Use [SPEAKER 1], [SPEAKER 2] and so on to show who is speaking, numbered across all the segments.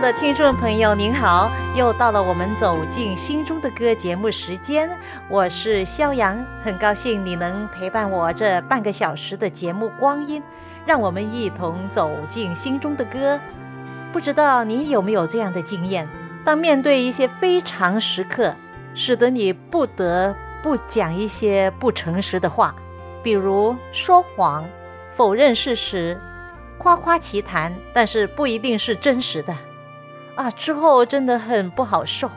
[SPEAKER 1] 的听众朋友，您好！又到了我们走进心中的歌节目时间，我是肖阳，很高兴你能陪伴我这半个小时的节目光阴，让我们一同走进心中的歌。不知道你有没有这样的经验？当面对一些非常时刻，使得你不得不讲一些不诚实的话，比如说谎、否认事实、夸夸其谈，但是不一定是真实的。啊，之后真的很不好受，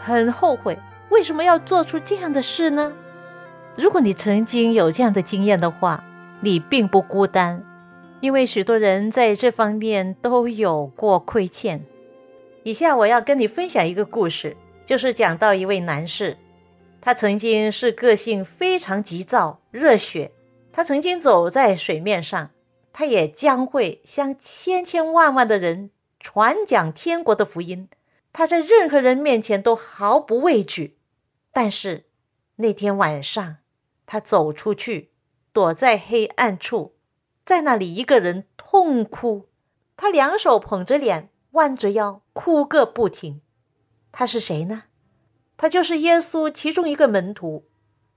[SPEAKER 1] 很后悔，为什么要做出这样的事呢？如果你曾经有这样的经验的话，你并不孤单，因为许多人在这方面都有过亏欠。以下我要跟你分享一个故事，就是讲到一位男士，他曾经是个性非常急躁、热血，他曾经走在水面上，他也将会向千千万万的人。传讲天国的福音，他在任何人面前都毫不畏惧。但是那天晚上，他走出去，躲在黑暗处，在那里一个人痛哭。他两手捧着脸，弯着腰，哭个不停。他是谁呢？他就是耶稣其中一个门徒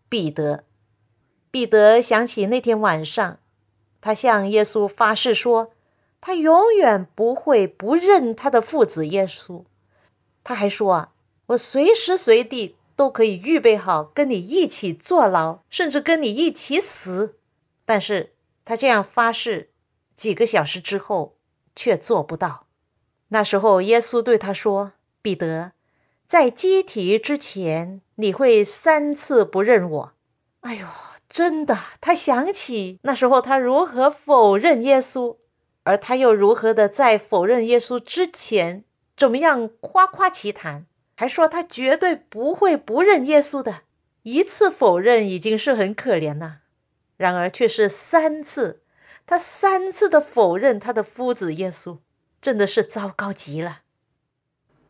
[SPEAKER 1] 彼得。彼得想起那天晚上，他向耶稣发誓说。他永远不会不认他的父子耶稣。他还说啊，我随时随地都可以预备好跟你一起坐牢，甚至跟你一起死。但是他这样发誓，几个小时之后却做不到。那时候耶稣对他说：“彼得，在鸡啼之前，你会三次不认我。”哎呦，真的，他想起那时候他如何否认耶稣。而他又如何的在否认耶稣之前，怎么样夸夸其谈，还说他绝对不会不认耶稣的？一次否认已经是很可怜了，然而却是三次，他三次的否认他的夫子耶稣，真的是糟糕极了。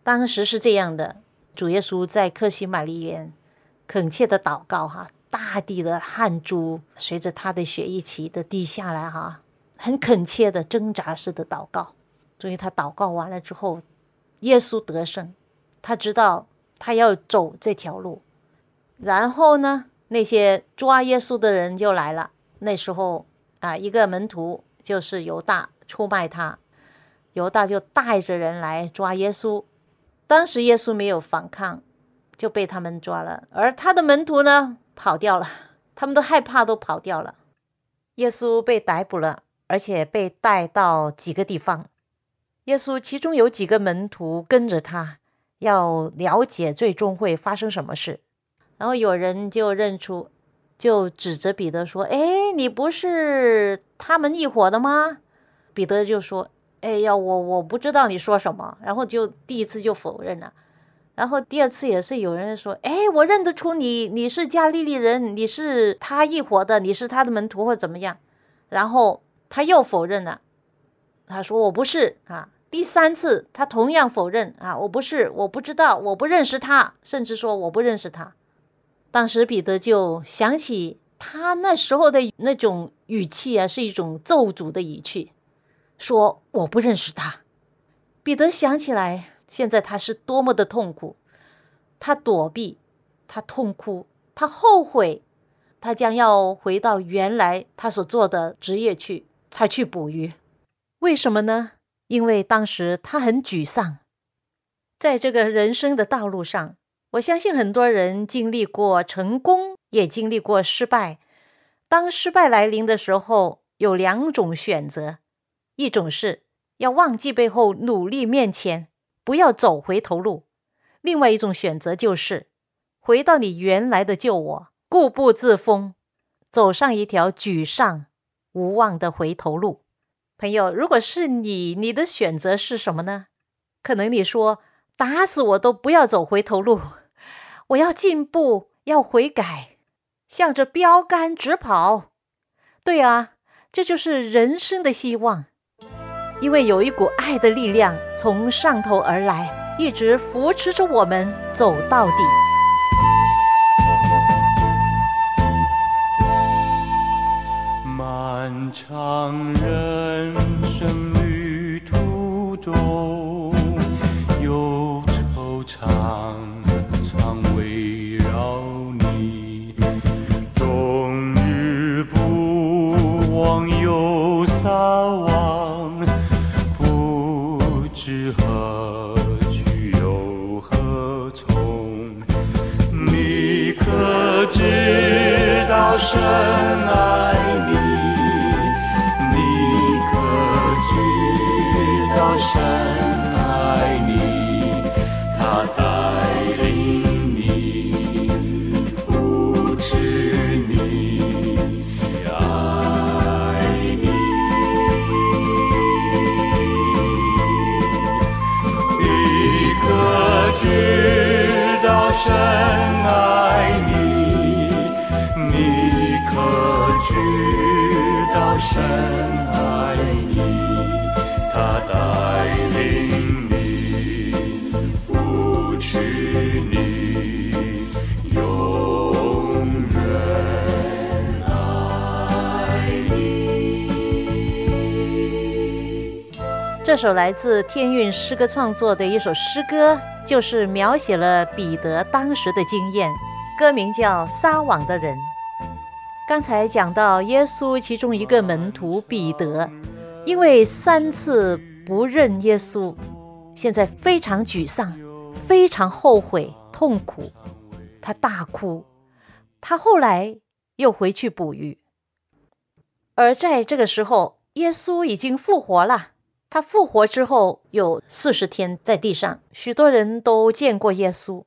[SPEAKER 1] 当时是这样的，主耶稣在克西玛丽园恳切的祷告，哈，大地的汗珠随着他的血一起的滴下来，哈。很恳切的挣扎式的祷告，所以他祷告完了之后，耶稣得胜，他知道他要走这条路，然后呢，那些抓耶稣的人就来了。那时候啊，一个门徒就是犹大出卖他，犹大就带着人来抓耶稣。当时耶稣没有反抗，就被他们抓了，而他的门徒呢跑掉了，他们都害怕，都跑掉了。耶稣被逮捕了。而且被带到几个地方，耶稣其中有几个门徒跟着他，要了解最终会发生什么事。然后有人就认出，就指着彼得说：“哎，你不是他们一伙的吗？”彼得就说：“哎呀，我我不知道你说什么。”然后就第一次就否认了。然后第二次也是有人说：“哎，我认得出你，你是加利利人，你是他一伙的，你是他的门徒或怎么样？”然后。他又否认了，他说：“我不是啊。”第三次，他同样否认啊，我不是，我不知道，我不认识他，甚至说我不认识他。当时彼得就想起他那时候的那种语气啊，是一种咒诅的语气，说我不认识他。彼得想起来，现在他是多么的痛苦，他躲避，他痛哭，他后悔，他将要回到原来他所做的职业去。才去捕鱼，为什么呢？因为当时他很沮丧，在这个人生的道路上，我相信很多人经历过成功，也经历过失败。当失败来临的时候，有两种选择：一种是要忘记背后，努力面前，不要走回头路；另外一种选择就是回到你原来的旧我，固步自封，走上一条沮丧无望的回头路。朋友，如果是你，你的选择是什么呢？可能你说打死我都不要走回头路，我要进步，要悔改，向着标杆直跑。对啊，这就是人生的希望，因为有一股爱的力量从上头而来，一直扶持着我们走到底。
[SPEAKER 2] 漫长人生旅途中，有惆怅常围绕你，终日不忘忧撒网，不知何去又何从。你。可知道深爱？你。道
[SPEAKER 1] 这首来自天韵诗歌创作的一首诗歌，就是描写了彼得当时的经验，歌名叫《撒网的人》。刚才讲到耶稣其中一个门徒彼得，因为三次不认耶稣，现在非常沮丧，非常后悔、痛苦，他大哭。他后来又回去捕鱼，而在这个时候，耶稣已经复活了。他复活之后有四十天在地上，许多人都见过耶稣，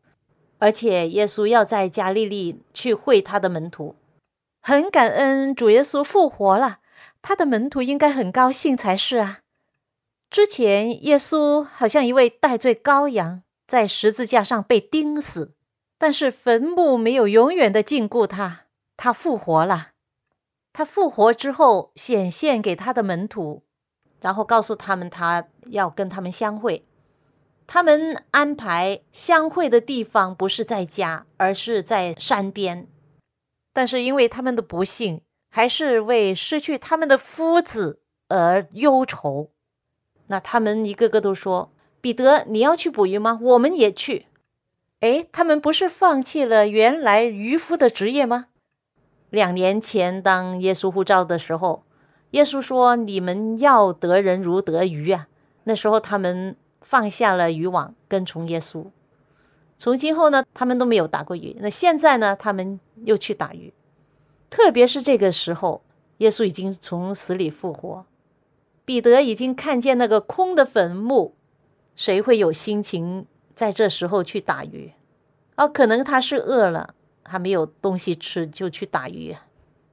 [SPEAKER 1] 而且耶稣要在加利利去会他的门徒。很感恩主耶稣复活了，他的门徒应该很高兴才是啊。之前耶稣好像一位戴罪羔羊，在十字架上被钉死，但是坟墓没有永远的禁锢他，他复活了。他复活之后显现给他的门徒，然后告诉他们他要跟他们相会。他们安排相会的地方不是在家，而是在山边。但是因为他们的不幸，还是为失去他们的夫子而忧愁。那他们一个个都说：“彼得，你要去捕鱼吗？我们也去。”诶，他们不是放弃了原来渔夫的职业吗？两年前当耶稣呼召的时候，耶稣说：“你们要得人如得鱼啊！”那时候他们放下了渔网，跟从耶稣。从今后呢，他们都没有打过鱼。那现在呢，他们又去打鱼。特别是这个时候，耶稣已经从死里复活，彼得已经看见那个空的坟墓，谁会有心情在这时候去打鱼？哦，可能他是饿了，还没有东西吃就去打鱼，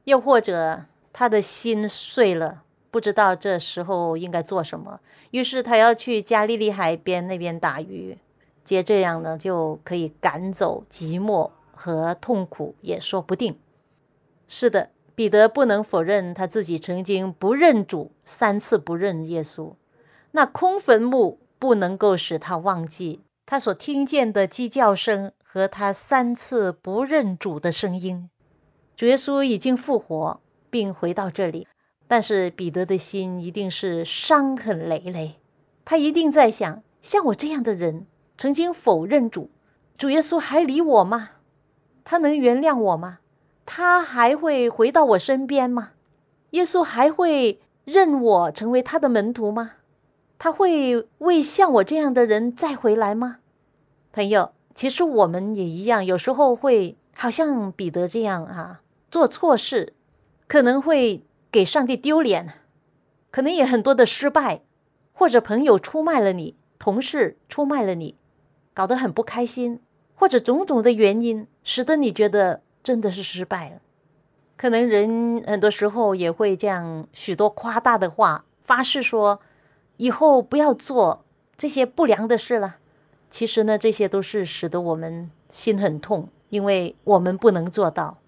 [SPEAKER 1] 又或者他的心碎了，不知道这时候应该做什么，于是他要去加利利海边那边打鱼。接这样呢，就可以赶走寂寞和痛苦，也说不定。是的，彼得不能否认他自己曾经不认主，三次不认耶稣。那空坟墓不能够使他忘记他所听见的鸡叫声和他三次不认主的声音。主耶稣已经复活，并回到这里，但是彼得的心一定是伤痕累累。他一定在想：像我这样的人。曾经否认主，主耶稣还理我吗？他能原谅我吗？他还会回到我身边吗？耶稣还会认我成为他的门徒吗？他会为像我这样的人再回来吗？朋友，其实我们也一样，有时候会好像彼得这样啊，做错事，可能会给上帝丢脸，可能也很多的失败，或者朋友出卖了你，同事出卖了你，搞得很不开心，或者种种的原因，使得你觉得真的是失败了。可能人很多时候也会这样许多夸大的话，发誓说以后不要做这些不良的事了。其实呢，这些都是使得我们心很痛，因为我们不能做到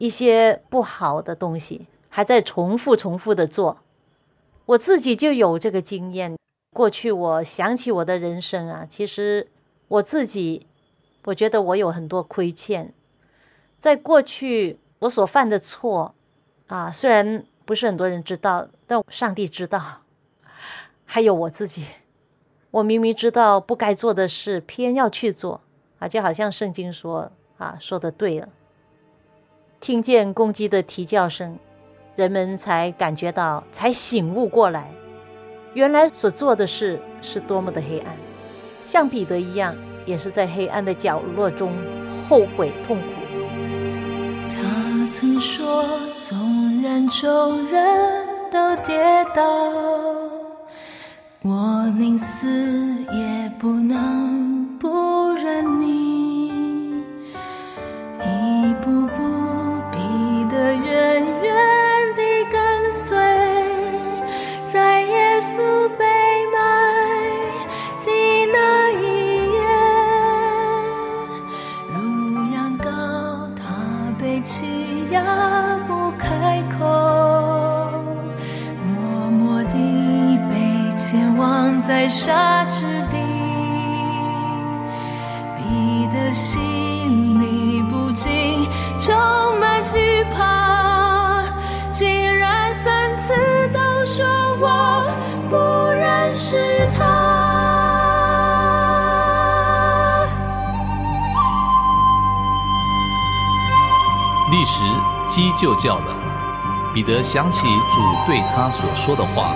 [SPEAKER 1] 一些不好的东西，还在重复重复的做。我自己就有这个经验。过去我想起我的人生啊，其实我自己，我觉得我有很多亏欠，在过去我所犯的错啊，虽然不是很多人知道，但上帝知道，还有我自己。我明明知道不该做的事，偏要去做啊！就好像圣经说啊，说的对了。听见公鸡的啼叫声，人们才感觉到，才醒悟过来，原来所做的事是多么的黑暗。像彼得一样，也是在黑暗的角落中后悔痛苦。
[SPEAKER 3] 他曾说，纵然众人都跌倒。我宁死也不能不认你，稣被卖的那一夜，如羊羔，他被欺压不开口，默默地被前往在沙之
[SPEAKER 4] 就叫了，彼得想起主对他所说的话：“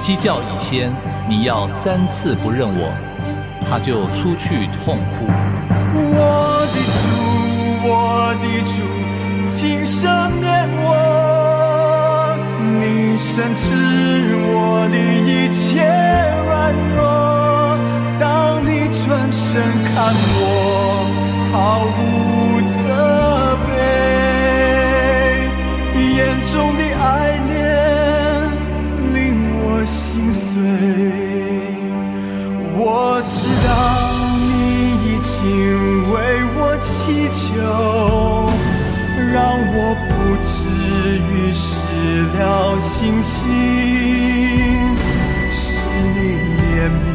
[SPEAKER 4] 鸡叫以先，你要三次不认我。”他就出去痛哭。
[SPEAKER 5] 我的主，我的主，请赦免我，你深知我的一切软弱。当你转身看我，了星星。是你怜悯，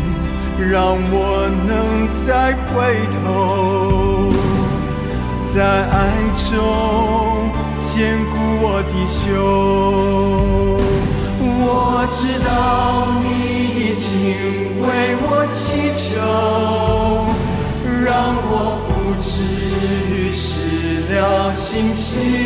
[SPEAKER 5] 让我能再回头，在爱中坚固我的胸。我知道你已经为我祈求，让我不至于失了信心。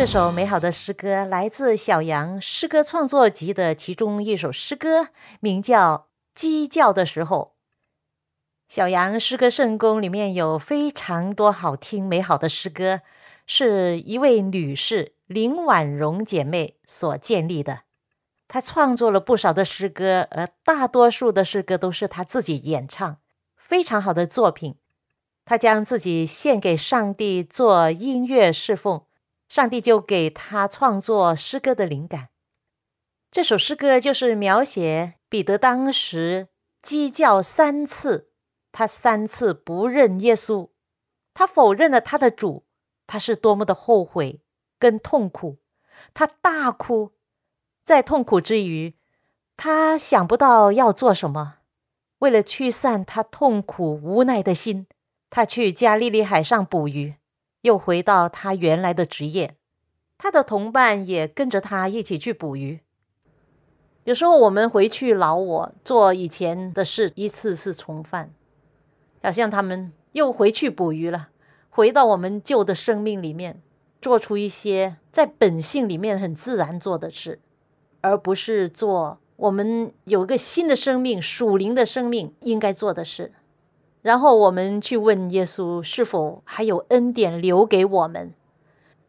[SPEAKER 1] 这首美好的诗歌来自小杨诗歌创作集的其中一首诗歌，名叫《鸡叫的时候》。小杨诗歌圣宫里面有非常多好听美好的诗歌，是一位女士林婉容姐妹所建立的。她创作了不少的诗歌，而大多数的诗歌都是她自己演唱，非常好的作品。她将自己献给上帝做音乐侍奉。上帝就给他创作诗歌的灵感。这首诗歌就是描写彼得当时鸡叫三次，他三次不认耶稣，他否认了他的主，他是多么的后悔跟痛苦。他大哭，在痛苦之余，他想不到要做什么。为了驱散他痛苦无奈的心，他去加利利海上捕鱼。又回到他原来的职业，他的同伴也跟着他一起去捕鱼。有时候我们回去老我做以前的事，一次次重犯，好像他们又回去捕鱼了，回到我们旧的生命里面，做出一些在本性里面很自然做的事。而不是做我们有一个新的生命、属灵的生命应该做的事。然后我们去问耶稣，是否还有恩典留给我们？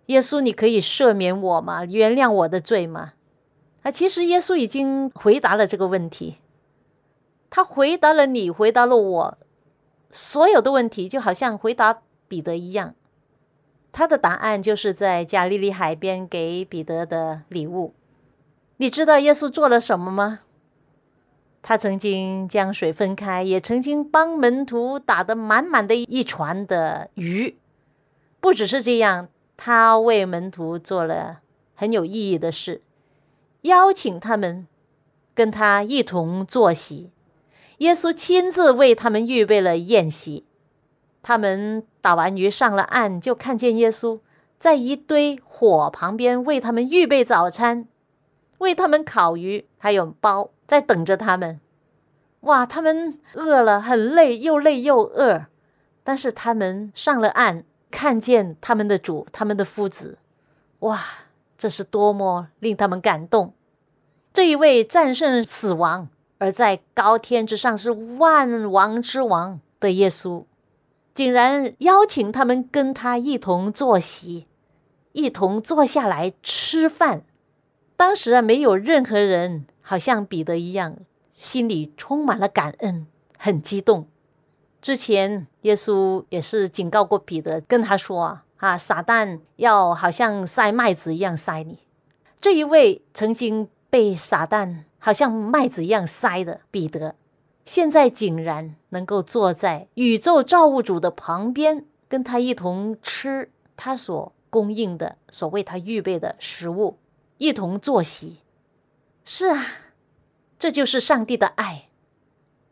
[SPEAKER 1] 耶稣，你可以赦免我吗？原谅我的罪吗？啊，其实耶稣已经回答了这个问题。他回答了你，回答了我，所有的问题就好像回答彼得一样。他的答案就是在加利利海边给彼得的礼物。你知道耶稣做了什么吗？他曾经将水分开，也曾经帮门徒打得满满的一船的鱼。不只是这样，他为门徒做了很有意义的事，邀请他们跟他一同坐席。耶稣亲自为他们预备了宴席。他们打完鱼上了岸，就看见耶稣在一堆火旁边为他们预备早餐，为他们烤鱼，还有包。在等着他们，哇！他们饿了，很累，又累又饿。但是他们上了岸，看见他们的主，他们的夫子，哇！这是多么令他们感动！这一位战胜死亡而在高天之上是万王之王的耶稣，竟然邀请他们跟他一同坐席，一同坐下来吃饭。当时啊，没有任何人。好像彼得一样，心里充满了感恩，很激动。之前耶稣也是警告过彼得，跟他说啊，撒旦要好像塞麦子一样塞你。这一位曾经被撒旦好像麦子一样塞的彼得，现在竟然能够坐在宇宙造物主的旁边，跟他一同吃他所供应的、所为他预备的食物，一同坐席。是啊，这就是上帝的爱。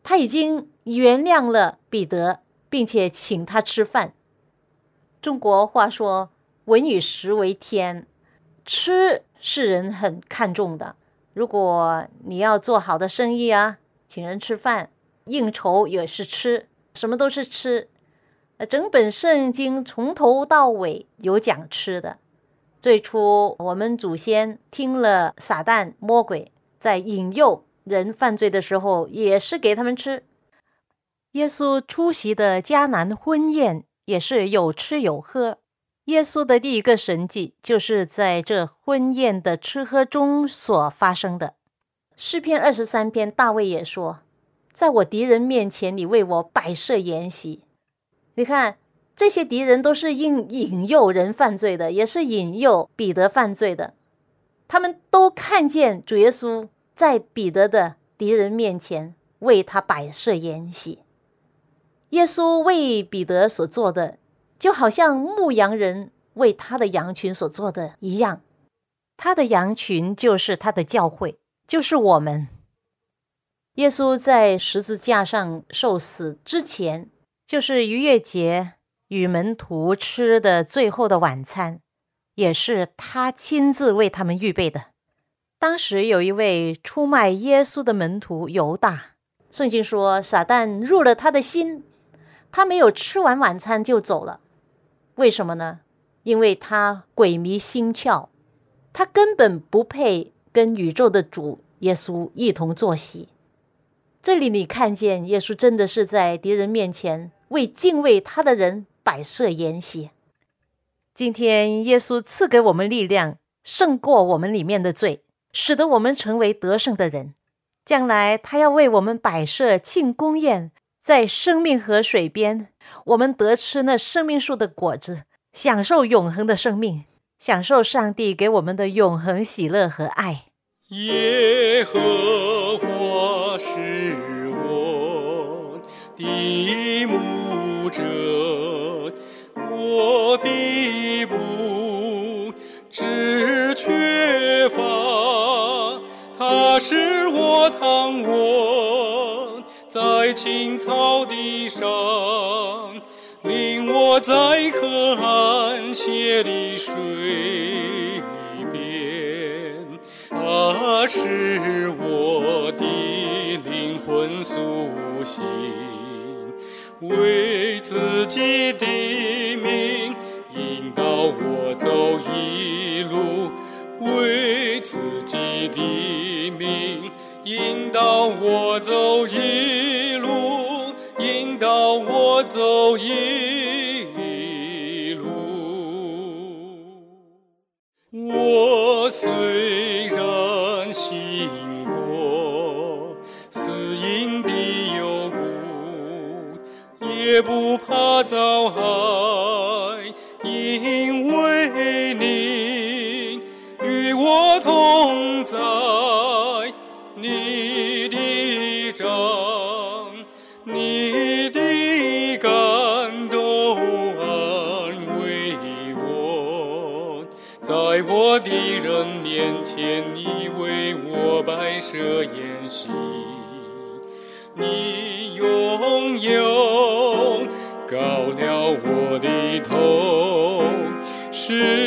[SPEAKER 1] 他已经原谅了彼得，并且请他吃饭。中国话说“文以食为天”，吃是人很看重的。如果你要做好的生意啊，请人吃饭、应酬也是吃，什么都是吃。整本圣经从头到尾有讲吃的。最初，我们祖先听了撒旦魔鬼在引诱人犯罪的时候，也是给他们吃。耶稣出席的迦南婚宴也是有吃有喝。耶稣的第一个神迹就是在这婚宴的吃喝中所发生的。诗篇二十三篇，大卫也说：“在我敌人面前，你为我摆设筵席。”你看。这些敌人都是引引诱人犯罪的，也是引诱彼得犯罪的。他们都看见主耶稣在彼得的敌人面前为他摆设筵席。耶稣为彼得所做的，就好像牧羊人为他的羊群所做的一样。他的羊群就是他的教会，就是我们。耶稣在十字架上受死之前，就是逾越节。与门徒吃的最后的晚餐，也是他亲自为他们预备的。当时有一位出卖耶稣的门徒犹大，圣经说撒旦入了他的心，他没有吃完晚餐就走了。为什么呢？因为他鬼迷心窍，他根本不配跟宇宙的主耶稣一同坐席。这里你看见耶稣真的是在敌人面前为敬畏他的人。摆设筵席。今天，耶稣赐给我们力量，胜过我们里面的罪，使得我们成为得胜的人。将来，他要为我们摆设庆功宴，在生命河水边，我们得吃那生命树的果子，享受永恒的生命，享受上帝给我们的永恒喜乐和爱。
[SPEAKER 5] 耶和华是我的牧者。我必不知缺乏，他是我躺卧在青草地上，令我在可安歇的水边。他是我的灵魂苏醒。为自己的命走一路，为自己。
[SPEAKER 2] 的名，引导我走一路，引导我走一路。我虽然行过死荫的幽谷，也不怕遭害，在。你的掌，你的感动安慰我，在我的人面前，你为我摆设筵席，你拥有高了我的头，是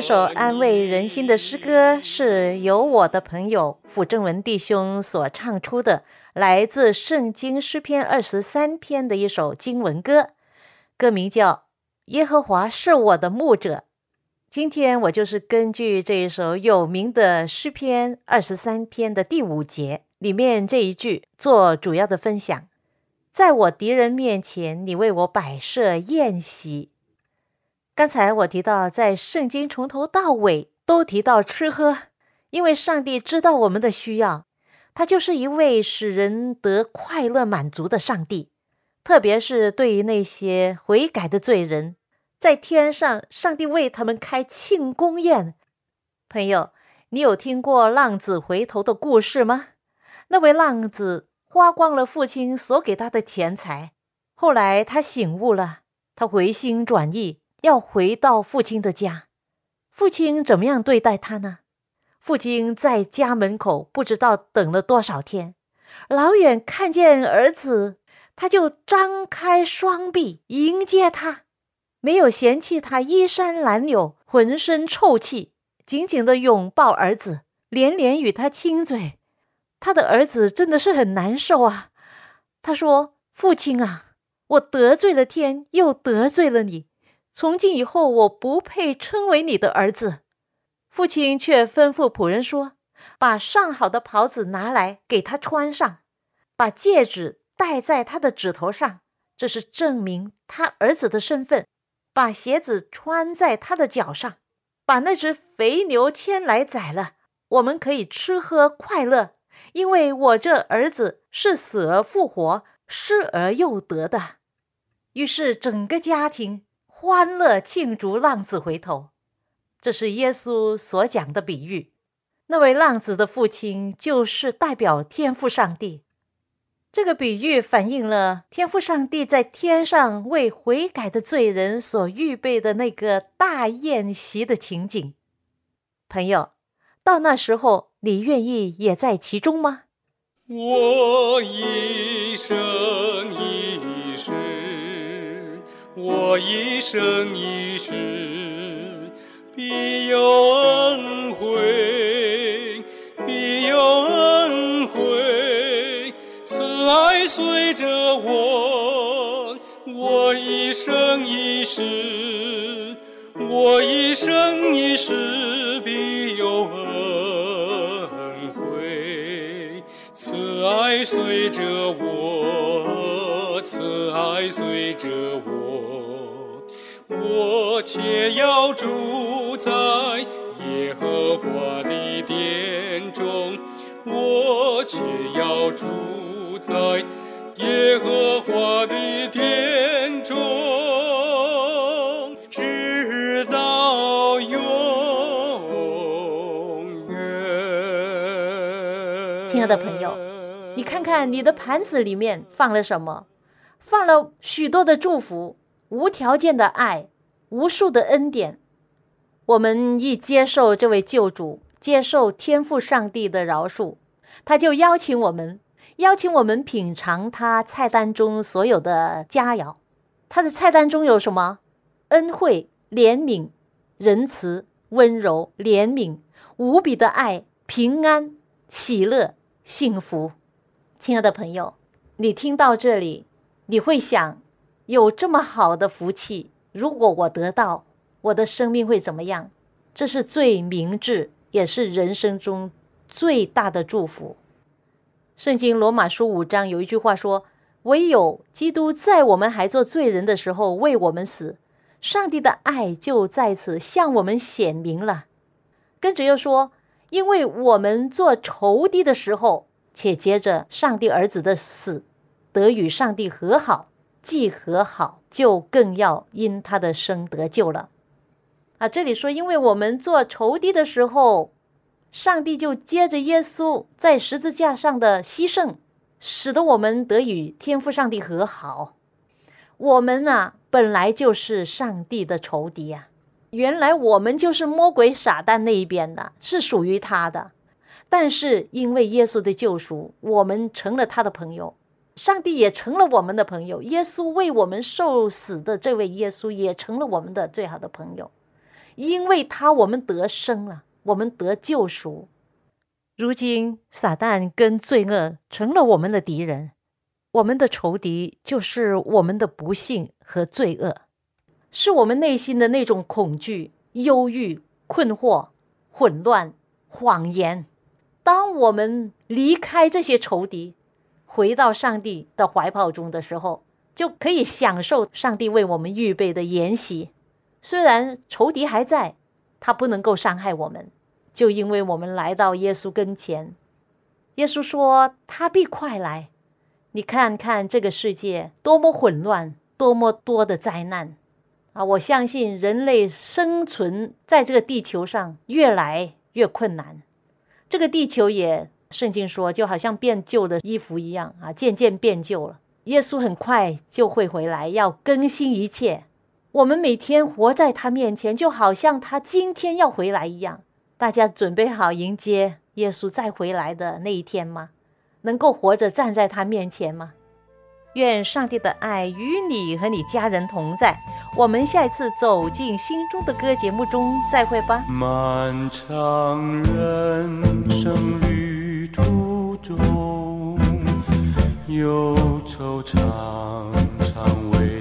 [SPEAKER 1] 这首安慰人心的诗歌是由我的朋友傅正文弟兄所唱出的，来自圣经诗篇二十三篇的一首经文歌，歌名叫《耶和华是我的牧者》。今天我就是根据这一首有名的诗篇二十三篇的第五节里面这一句做主要的分享。在我敌人面前，你为我摆设宴席。刚才我提到，在圣经从头到尾都提到吃喝，因为上帝知道我们的需要，他就是一位使人得快乐满足的上帝。特别是对于那些悔改的罪人，在天上，上帝为他们开庆功宴。朋友，你有听过浪子回头的故事吗？那位浪子花光了父亲所给他的钱财，后来他醒悟了，他回心转意。要回到父亲的家，父亲怎么样对待他呢？父亲在家门口不知道等了多少天，老远看见儿子，他就张开双臂迎接他，没有嫌弃他衣衫褴褛、浑身臭气，紧紧地拥抱儿子，连连与他亲嘴。他的儿子真的是很难受啊！他说：“父亲啊，我得罪了天，又得罪了你。”从今以后，我不配称为你的儿子。父亲却吩咐仆人说：“把上好的袍子拿来给他穿上，把戒指戴在他的指头上，这是证明他儿子的身份。把鞋子穿在他的脚上，把那只肥牛牵来宰了，我们可以吃喝快乐，因为我这儿子是死而复活、失而又得的。”于是整个家庭。欢乐庆祝浪子回头，这是耶稣所讲的比喻。那位浪子的父亲就是代表天父上帝。这个比喻反映了天父上帝在天上为悔改的罪人所预备的那个大宴席的情景。朋友，到那时候，你愿意也在其中吗？
[SPEAKER 2] 我一生一。我一生一世必有恩惠，必有恩惠，慈爱随着我，我一生一世，我一生一世必有恩惠，慈爱随着我，慈爱随着我。我且要住在耶和华的殿中，我且要住在耶和华的殿中，直到永远。
[SPEAKER 1] 亲爱的朋友，你看看你的盘子里面放了什么？放了许多的祝福。无条件的爱，无数的恩典，我们一接受这位救主，接受天赋上帝的饶恕，他就邀请我们，邀请我们品尝他菜单中所有的佳肴。他的菜单中有什么？恩惠、怜悯、仁慈、温柔、怜悯、无比的爱、平安、喜乐、幸福。亲爱的朋友，你听到这里，你会想，有这么好的福气，如果我得到，我的生命会怎么样？这是最明智，也是人生中最大的祝福。圣经罗马书五章有一句话说：“唯有基督在我们还做罪人的时候为我们死，上帝的爱就在此向我们显明了。”跟着又说：“因为我们做仇敌的时候，且接着上帝儿子的死。”得与上帝和好，既和好，就更要因他的生得救了。啊，这里说，因为我们做仇敌的时候，上帝就接着耶稣在十字架上的牺牲，使得我们得与天父上帝和好。我们呢，本来就是上帝的仇敌呀，原来我们就是魔鬼撒旦那一边的，是属于他的。但是因为耶稣的救赎，我们成了他的朋友。上帝也成了我们的朋友，耶稣为我们受死的这位耶稣也成了我们的最好的朋友，因为他我们得生了，我们得救赎。如今撒旦跟罪恶成了我们的敌人，我们的仇敌就是我们的不幸和罪恶，是我们内心的那种恐惧、忧郁、困惑、混乱、谎言。当我们离开这些仇敌。回到上帝的怀抱中的时候，就可以享受上帝为我们预备的筵席。虽然仇敌还在，他不能够伤害我们，就因为我们来到耶稣跟前。耶稣说：“他必快来。”你看看这个世界多么混乱，多么多的灾难啊！我相信人类生存在这个地球上越来越困难，这个地球也。圣经说，就好像变旧的衣服一样啊，渐渐变旧了。耶稣很快就会回来，要更新一切。我们每天活在他面前，就好像他今天要回来一样。大家准备好迎接耶稣再回来的那一天吗？能够活着站在他面前吗？愿上帝的爱与你和你家人同在。我们下一次走进心中的歌节目中再会吧。
[SPEAKER 2] 漫长人生旅。途中忧愁常常为